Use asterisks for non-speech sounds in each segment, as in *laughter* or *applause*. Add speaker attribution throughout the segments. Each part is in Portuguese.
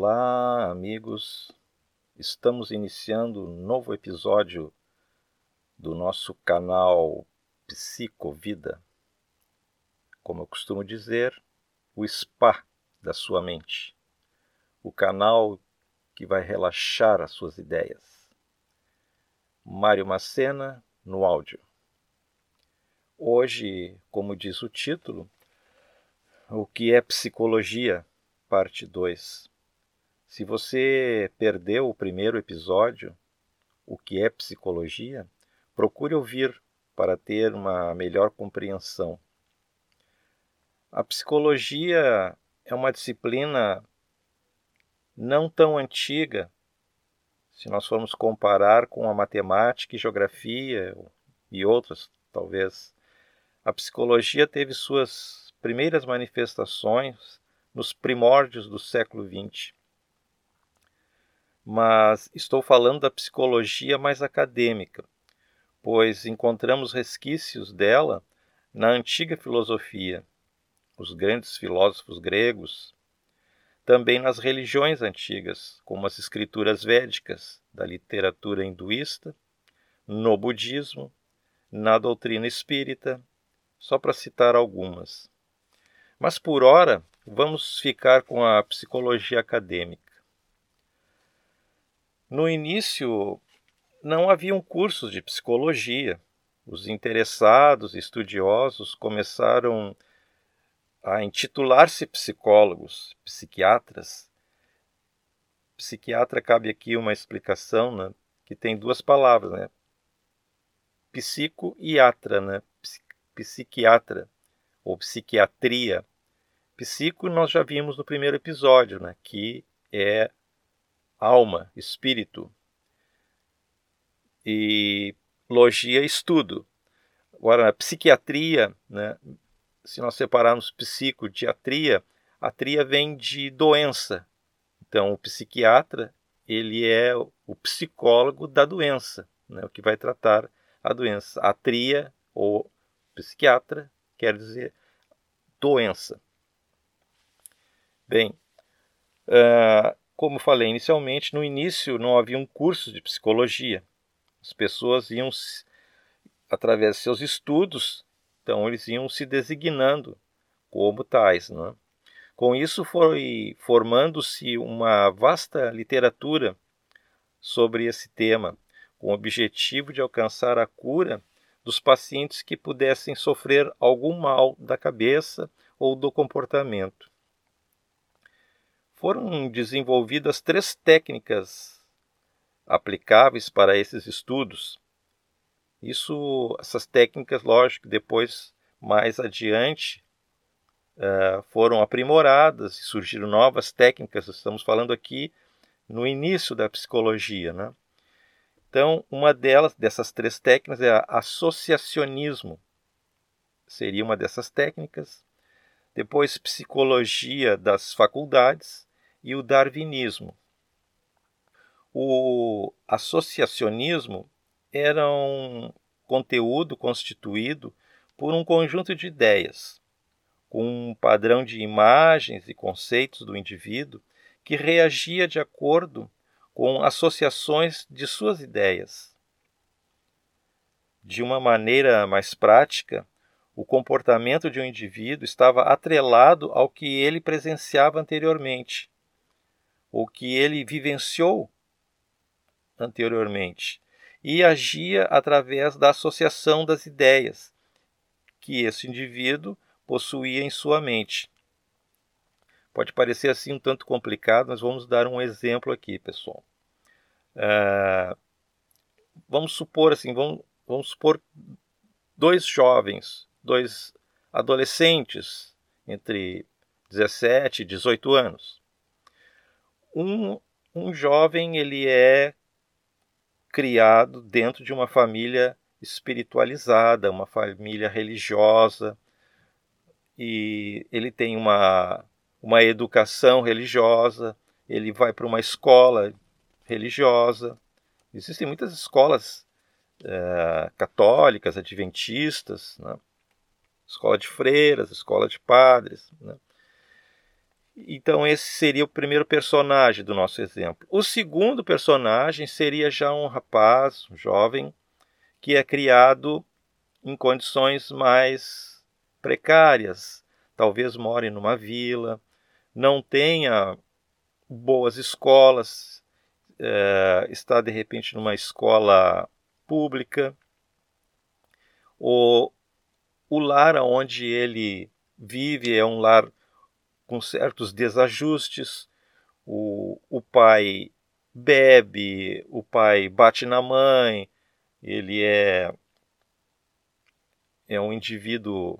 Speaker 1: Olá, amigos. Estamos iniciando um novo episódio do nosso canal Psicovida. Como eu costumo dizer, o spa da sua mente. O canal que vai relaxar as suas ideias. Mário Macena no áudio. Hoje, como diz o título, o que é psicologia? parte 2. Se você perdeu o primeiro episódio, o que é psicologia, procure ouvir para ter uma melhor compreensão. A psicologia é uma disciplina não tão antiga, se nós formos comparar com a matemática e geografia e outras, talvez. A psicologia teve suas primeiras manifestações nos primórdios do século XX. Mas estou falando da psicologia mais acadêmica, pois encontramos resquícios dela na antiga filosofia, os grandes filósofos gregos, também nas religiões antigas, como as escrituras védicas, da literatura hinduísta, no budismo, na doutrina espírita, só para citar algumas. Mas por ora Vamos ficar com a psicologia acadêmica. No início, não haviam cursos de psicologia. Os interessados, estudiosos, começaram a intitular-se psicólogos, psiquiatras. Psiquiatra cabe aqui uma explicação, né, que tem duas palavras, né? Psico e atra, né? Psiquiatra ou psiquiatria. Psico nós já vimos no primeiro episódio, né, que é alma, espírito. E logia, estudo. Agora, na psiquiatria, né, se nós separarmos psico de atria, a tria vem de doença. Então, o psiquiatra, ele é o psicólogo da doença, né, o que vai tratar a doença. A tria, ou psiquiatra, quer dizer doença. Bem, uh, como falei inicialmente, no início não havia um curso de psicologia. As pessoas iam, através de seus estudos, então eles iam se designando como tais. Né? Com isso foi formando-se uma vasta literatura sobre esse tema, com o objetivo de alcançar a cura dos pacientes que pudessem sofrer algum mal da cabeça ou do comportamento foram desenvolvidas três técnicas aplicáveis para esses estudos. Isso, essas técnicas, lógico, depois mais adiante uh, foram aprimoradas e surgiram novas técnicas. Estamos falando aqui no início da psicologia, né? Então, uma delas, dessas três técnicas, é associacionismo. Seria uma dessas técnicas. Depois, psicologia das faculdades e o darwinismo. O associacionismo era um conteúdo constituído por um conjunto de ideias, com um padrão de imagens e conceitos do indivíduo que reagia de acordo com associações de suas ideias. De uma maneira mais prática, o comportamento de um indivíduo estava atrelado ao que ele presenciava anteriormente o que ele vivenciou anteriormente e agia através da associação das ideias que esse indivíduo possuía em sua mente. Pode parecer assim um tanto complicado, mas vamos dar um exemplo aqui, pessoal. Uh, vamos supor assim, vamos, vamos supor dois jovens, dois adolescentes entre 17 e 18 anos um, um jovem ele é criado dentro de uma família espiritualizada, uma família religiosa, e ele tem uma, uma educação religiosa, ele vai para uma escola religiosa. Existem muitas escolas é, católicas, adventistas, né? escola de freiras, escola de padres. Né? Então, esse seria o primeiro personagem do nosso exemplo. O segundo personagem seria já um rapaz, um jovem, que é criado em condições mais precárias. Talvez more numa vila, não tenha boas escolas, é, está de repente numa escola pública, o, o lar onde ele vive é um lar com certos desajustes, o, o pai bebe, o pai bate na mãe, ele é, é um indivíduo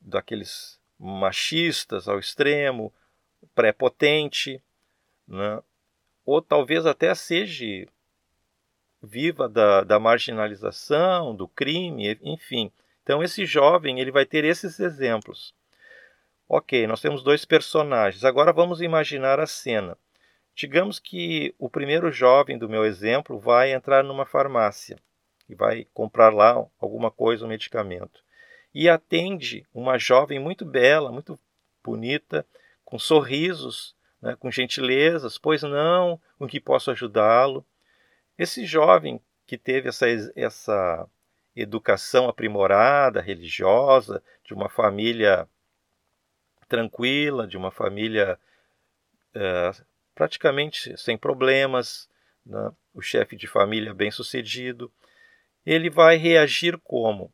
Speaker 1: daqueles machistas ao extremo, prepotente, né? ou talvez até seja viva da, da marginalização, do crime, enfim. Então esse jovem ele vai ter esses exemplos. Ok, nós temos dois personagens. Agora vamos imaginar a cena. Digamos que o primeiro jovem do meu exemplo vai entrar numa farmácia e vai comprar lá alguma coisa, um medicamento. E atende uma jovem muito bela, muito bonita, com sorrisos, né, com gentilezas, pois não, com que posso ajudá-lo. Esse jovem que teve essa, essa educação aprimorada, religiosa, de uma família tranquila, de uma família é, praticamente sem problemas, né? o chefe de família bem sucedido, ele vai reagir como?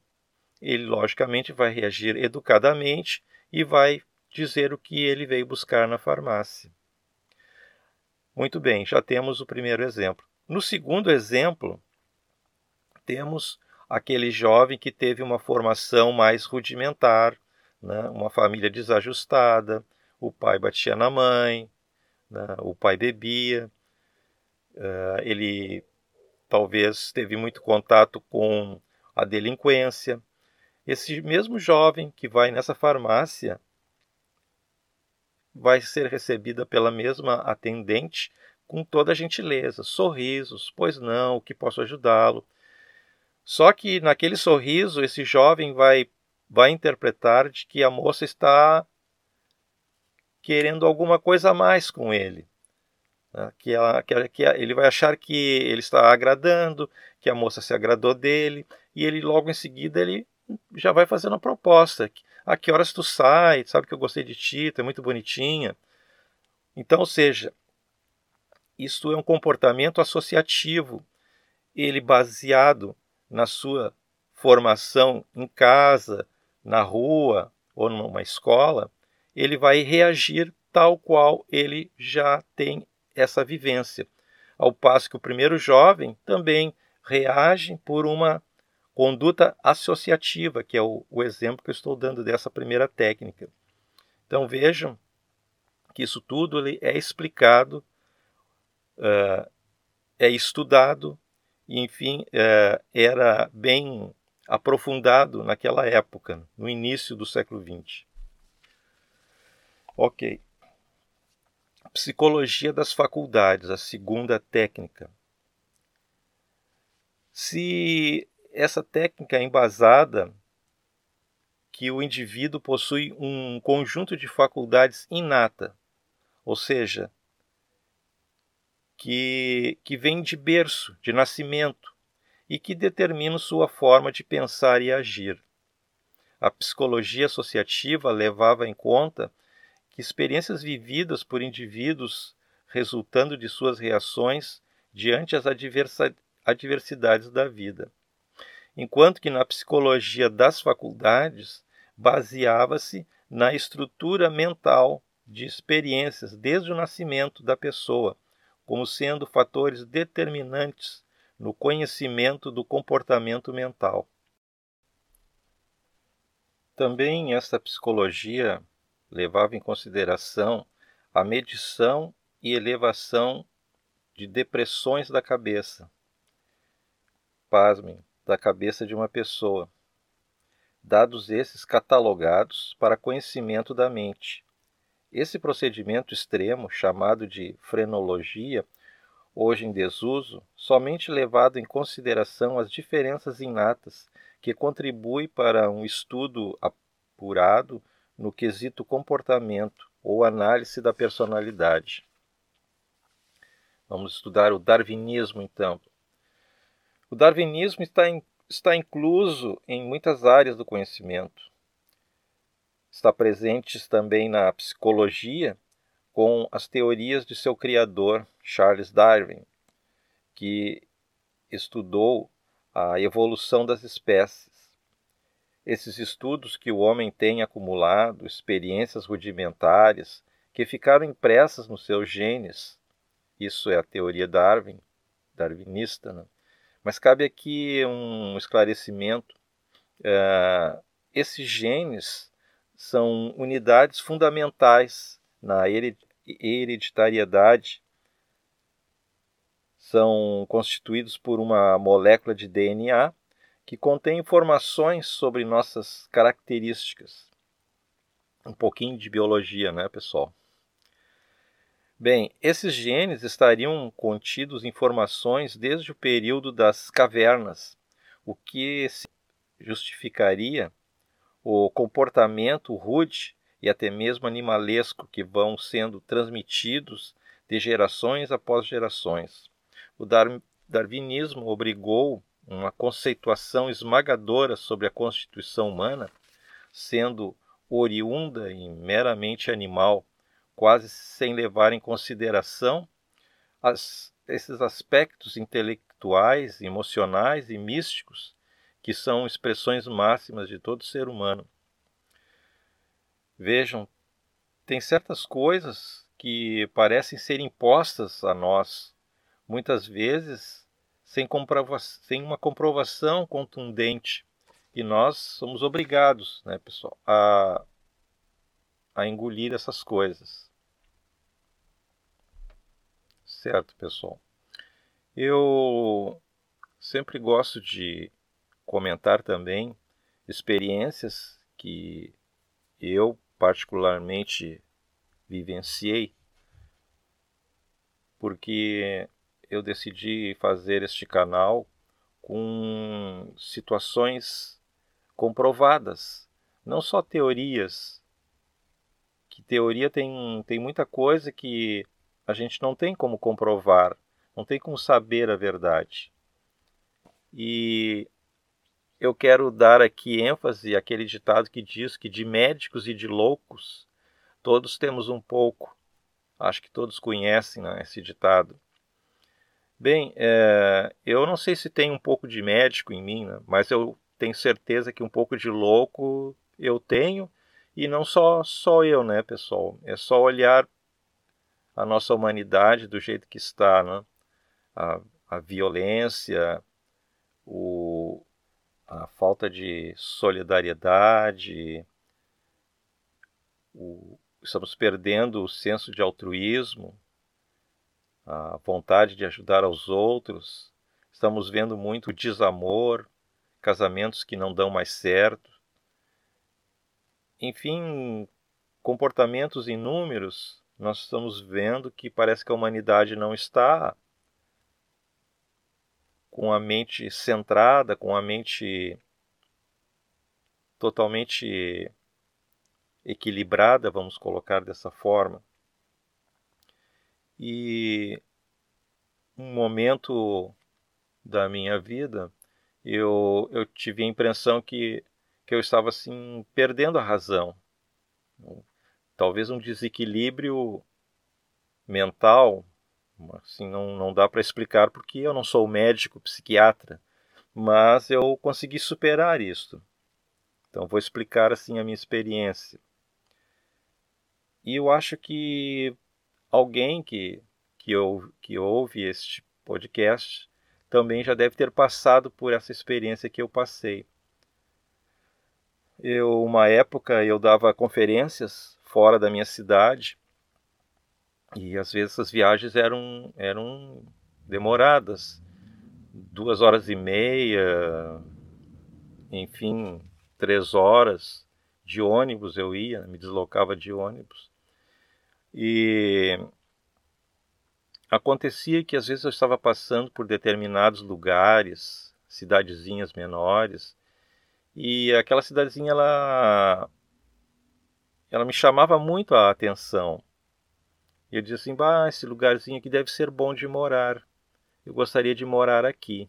Speaker 1: Ele, logicamente, vai reagir educadamente e vai dizer o que ele veio buscar na farmácia. Muito bem, já temos o primeiro exemplo. No segundo exemplo, temos aquele jovem que teve uma formação mais rudimentar, né? uma família desajustada, o pai batia na mãe, né? o pai bebia, uh, ele talvez teve muito contato com a delinquência. Esse mesmo jovem que vai nessa farmácia vai ser recebida pela mesma atendente com toda a gentileza, sorrisos, pois não, o que posso ajudá-lo. Só que naquele sorriso, esse jovem vai, vai interpretar de que a moça está querendo alguma coisa a mais com ele. Né? Que, ela, que, que ele vai achar que ele está agradando, que a moça se agradou dele, e ele logo em seguida ele já vai fazendo a proposta. A que horas tu sai? Sabe que eu gostei de ti, tu é muito bonitinha. Então, ou seja, isto é um comportamento associativo, ele baseado na sua formação em casa, na rua ou numa escola, ele vai reagir tal qual ele já tem essa vivência. Ao passo que o primeiro jovem também reage por uma conduta associativa, que é o, o exemplo que eu estou dando dessa primeira técnica. Então vejam que isso tudo é explicado uh, é estudado enfim, uh, era bem aprofundado naquela época, no início do século XX. Ok. Psicologia das faculdades, a segunda técnica. Se essa técnica é embasada que o indivíduo possui um conjunto de faculdades inata, ou seja, que, que vem de berço, de nascimento, e que determina sua forma de pensar e agir. A psicologia associativa levava em conta que experiências vividas por indivíduos resultando de suas reações diante as adversidades da vida. Enquanto que na psicologia das faculdades baseava-se na estrutura mental de experiências desde o nascimento da pessoa, como sendo fatores determinantes no conhecimento do comportamento mental. Também esta psicologia levava em consideração a medição e elevação de depressões da cabeça. Pasmem, da cabeça de uma pessoa. Dados esses catalogados para conhecimento da mente, esse procedimento extremo, chamado de frenologia, hoje em desuso, somente levado em consideração as diferenças inatas que contribuem para um estudo apurado no quesito comportamento ou análise da personalidade. Vamos estudar o darwinismo então. O darwinismo está, in, está incluso em muitas áreas do conhecimento. Está presente também na psicologia com as teorias de seu criador, Charles Darwin, que estudou a evolução das espécies. Esses estudos que o homem tem acumulado, experiências rudimentares que ficaram impressas nos seus genes, isso é a teoria Darwin, darwinista, né? mas cabe aqui um esclarecimento. Uh, esses genes são unidades fundamentais na hereditariedade são constituídos por uma molécula de DNA que contém informações sobre nossas características. Um pouquinho de biologia, né, pessoal? Bem, esses genes estariam contidos em formações desde o período das cavernas, o que justificaria o comportamento rude e até mesmo animalesco que vão sendo transmitidos de gerações após gerações. O darwinismo obrigou uma conceituação esmagadora sobre a constituição humana, sendo oriunda e meramente animal, quase sem levar em consideração as, esses aspectos intelectuais, emocionais e místicos que são expressões máximas de todo ser humano. Vejam, tem certas coisas que parecem ser impostas a nós, muitas vezes sem, sem uma comprovação contundente, e nós somos obrigados, né, pessoal, a, a engolir essas coisas. Certo, pessoal? Eu sempre gosto de comentar também experiências que eu particularmente vivenciei, porque eu decidi fazer este canal com situações comprovadas, não só teorias. Que teoria tem, tem muita coisa que a gente não tem como comprovar, não tem como saber a verdade. E eu quero dar aqui ênfase àquele ditado que diz que de médicos e de loucos todos temos um pouco. Acho que todos conhecem né, esse ditado. Bem, é, eu não sei se tem um pouco de médico em mim, né, mas eu tenho certeza que um pouco de louco eu tenho. E não só, só eu, né, pessoal? É só olhar a nossa humanidade do jeito que está, né? a, a violência, o, a falta de solidariedade, o, estamos perdendo o senso de altruísmo, a vontade de ajudar aos outros, estamos vendo muito desamor, casamentos que não dão mais certo, enfim, comportamentos inúmeros nós estamos vendo que parece que a humanidade não está com a mente centrada, com a mente totalmente equilibrada, vamos colocar dessa forma. E um momento da minha vida, eu, eu tive a impressão que, que eu estava assim perdendo a razão talvez um desequilíbrio mental, assim, não, não dá para explicar porque eu não sou médico, psiquiatra, mas eu consegui superar isso. Então vou explicar assim a minha experiência. E eu acho que alguém que, que, ou, que ouve este podcast também já deve ter passado por essa experiência que eu passei. Eu, uma época, eu dava conferências fora da minha cidade. E às vezes essas viagens eram, eram demoradas, duas horas e meia, enfim, três horas de ônibus eu ia, me deslocava de ônibus. E acontecia que às vezes eu estava passando por determinados lugares, cidadezinhas menores, e aquela cidadezinha ela ela me chamava muito a atenção. E eu dizia assim, bah, esse lugarzinho aqui deve ser bom de morar. Eu gostaria de morar aqui.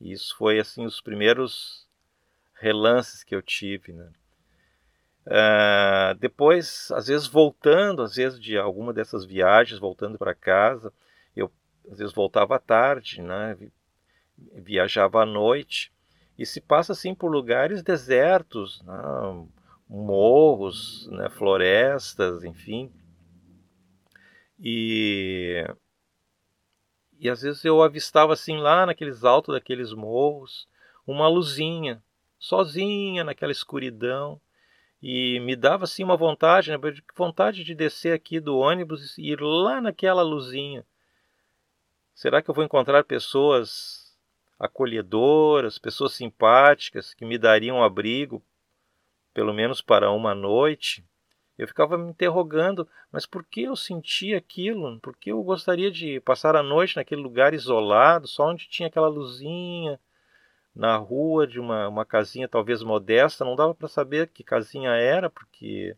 Speaker 1: E isso foi assim os primeiros relances que eu tive, né? Uh, depois, às vezes voltando, às vezes de alguma dessas viagens, voltando para casa, eu às vezes voltava à tarde, né? viajava à noite e se passa assim por lugares desertos, né? morros, né? florestas, enfim. E e às vezes eu avistava assim lá naqueles altos daqueles morros uma luzinha, sozinha naquela escuridão e me dava assim uma vontade, né, vontade de descer aqui do ônibus e ir lá naquela luzinha. Será que eu vou encontrar pessoas acolhedoras, pessoas simpáticas que me dariam abrigo, pelo menos para uma noite? Eu ficava me interrogando, mas por que eu sentia aquilo? Por que eu gostaria de passar a noite naquele lugar isolado, só onde tinha aquela luzinha? na rua de uma, uma casinha talvez modesta, não dava para saber que casinha era, porque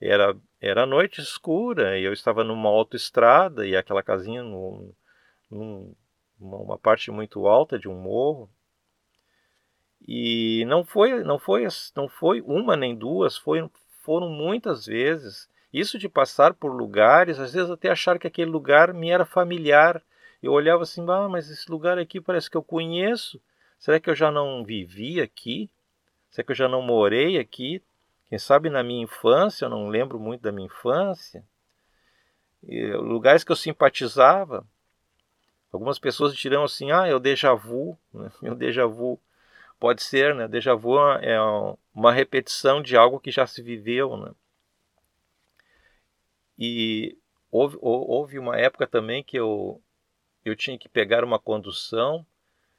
Speaker 1: era, era noite escura e eu estava numa autoestrada e aquela casinha no, num, uma parte muito alta de um morro. E não foi, não foi, não foi uma nem duas, foi, foram muitas vezes. Isso de passar por lugares, às vezes até achar que aquele lugar me era familiar. Eu olhava assim, ah, mas esse lugar aqui parece que eu conheço. Será que eu já não vivi aqui? Será que eu já não morei aqui? Quem sabe na minha infância, eu não lembro muito da minha infância. E, lugares que eu simpatizava. Algumas pessoas dirão assim: ah, é o déjà vu. Né? *laughs* O déjà vu pode ser, né? Déjà vu é uma repetição de algo que já se viveu, né? E houve, houve uma época também que eu, eu tinha que pegar uma condução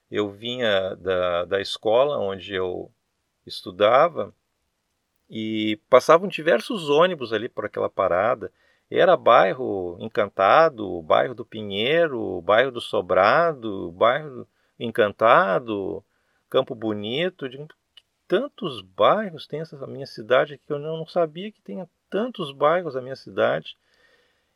Speaker 1: eu vinha da, da escola onde eu estudava e passavam diversos ônibus ali por aquela parada. Era bairro Encantado, bairro do Pinheiro, bairro do Sobrado, bairro Encantado, Campo Bonito. tantos bairros tem essa minha cidade que eu não sabia que tinha tantos bairros a minha cidade.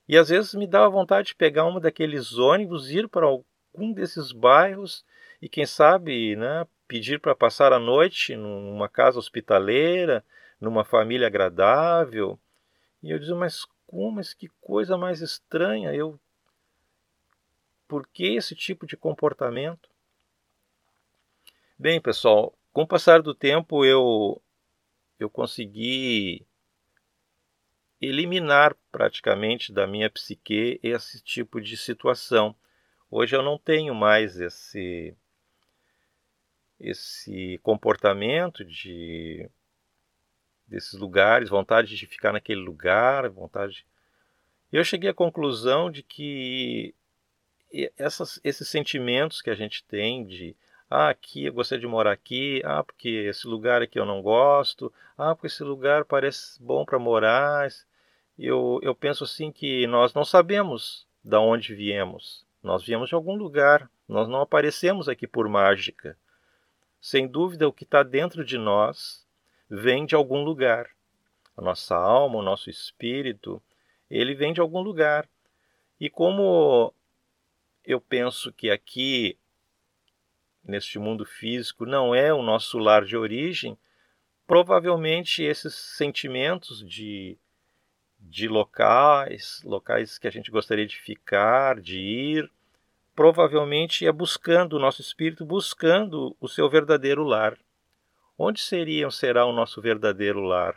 Speaker 1: E às vezes me dava vontade de pegar uma daqueles ônibus, ir para algum desses bairros e quem sabe né, pedir para passar a noite numa casa hospitaleira, numa família agradável. E eu dizia, mas como, mas que coisa mais estranha, eu por que esse tipo de comportamento? Bem, pessoal, com o passar do tempo eu eu consegui eliminar praticamente da minha psique esse tipo de situação. Hoje eu não tenho mais esse esse comportamento de desses lugares, vontade de ficar naquele lugar, vontade. Eu cheguei à conclusão de que essas, esses sentimentos que a gente tem de ah, aqui eu gostaria de morar aqui, ah, porque esse lugar aqui eu não gosto, ah, porque esse lugar parece bom para morar. Eu, eu penso assim que nós não sabemos de onde viemos. Nós viemos de algum lugar. Nós não aparecemos aqui por mágica. Sem dúvida, o que está dentro de nós vem de algum lugar. A nossa alma, o nosso espírito, ele vem de algum lugar. E como eu penso que aqui, neste mundo físico, não é o nosso lar de origem, provavelmente esses sentimentos de, de locais, locais que a gente gostaria de ficar, de ir, provavelmente é buscando o nosso espírito, buscando o seu verdadeiro lar. Onde seria será o nosso verdadeiro lar?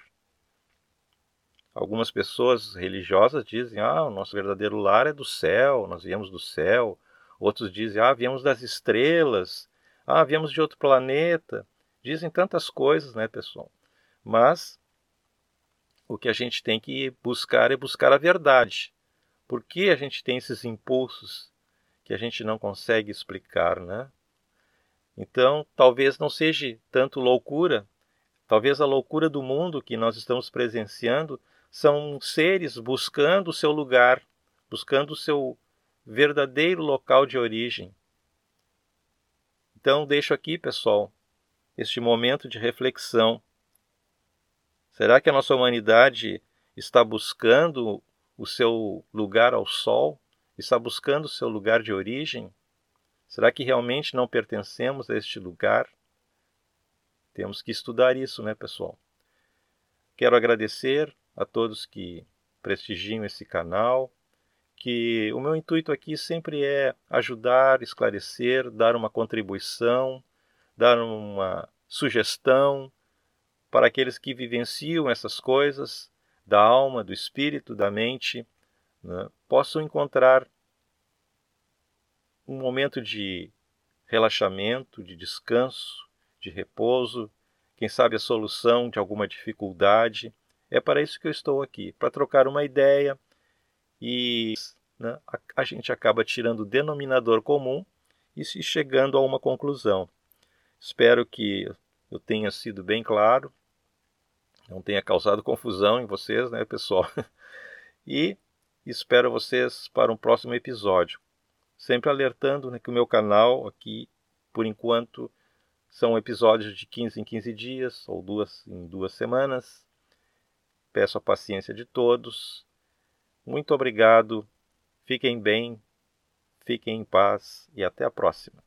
Speaker 1: Algumas pessoas religiosas dizem: "Ah, o nosso verdadeiro lar é do céu, nós viemos do céu". Outros dizem: "Ah, viemos das estrelas". "Ah, viemos de outro planeta". Dizem tantas coisas, né, pessoal? Mas o que a gente tem que buscar é buscar a verdade. Por que a gente tem esses impulsos que a gente não consegue explicar, né? Então, talvez não seja tanto loucura, talvez a loucura do mundo que nós estamos presenciando são seres buscando o seu lugar, buscando o seu verdadeiro local de origem. Então, deixo aqui, pessoal, este momento de reflexão. Será que a nossa humanidade está buscando o seu lugar ao sol? Está buscando o seu lugar de origem? Será que realmente não pertencemos a este lugar? Temos que estudar isso, né, pessoal? Quero agradecer a todos que prestigiam esse canal, que o meu intuito aqui sempre é ajudar, esclarecer, dar uma contribuição, dar uma sugestão para aqueles que vivenciam essas coisas da alma, do espírito, da mente, né, possam encontrar um momento de relaxamento, de descanso, de repouso, quem sabe a solução de alguma dificuldade. É para isso que eu estou aqui, para trocar uma ideia e né, a, a gente acaba tirando o denominador comum e chegando a uma conclusão. Espero que eu tenha sido bem claro, não tenha causado confusão em vocês, né, pessoal? *laughs* E espero vocês para um próximo episódio. Sempre alertando né, que o meu canal aqui, por enquanto, são episódios de 15 em 15 dias ou duas em duas semanas. Peço a paciência de todos. Muito obrigado. Fiquem bem, fiquem em paz e até a próxima.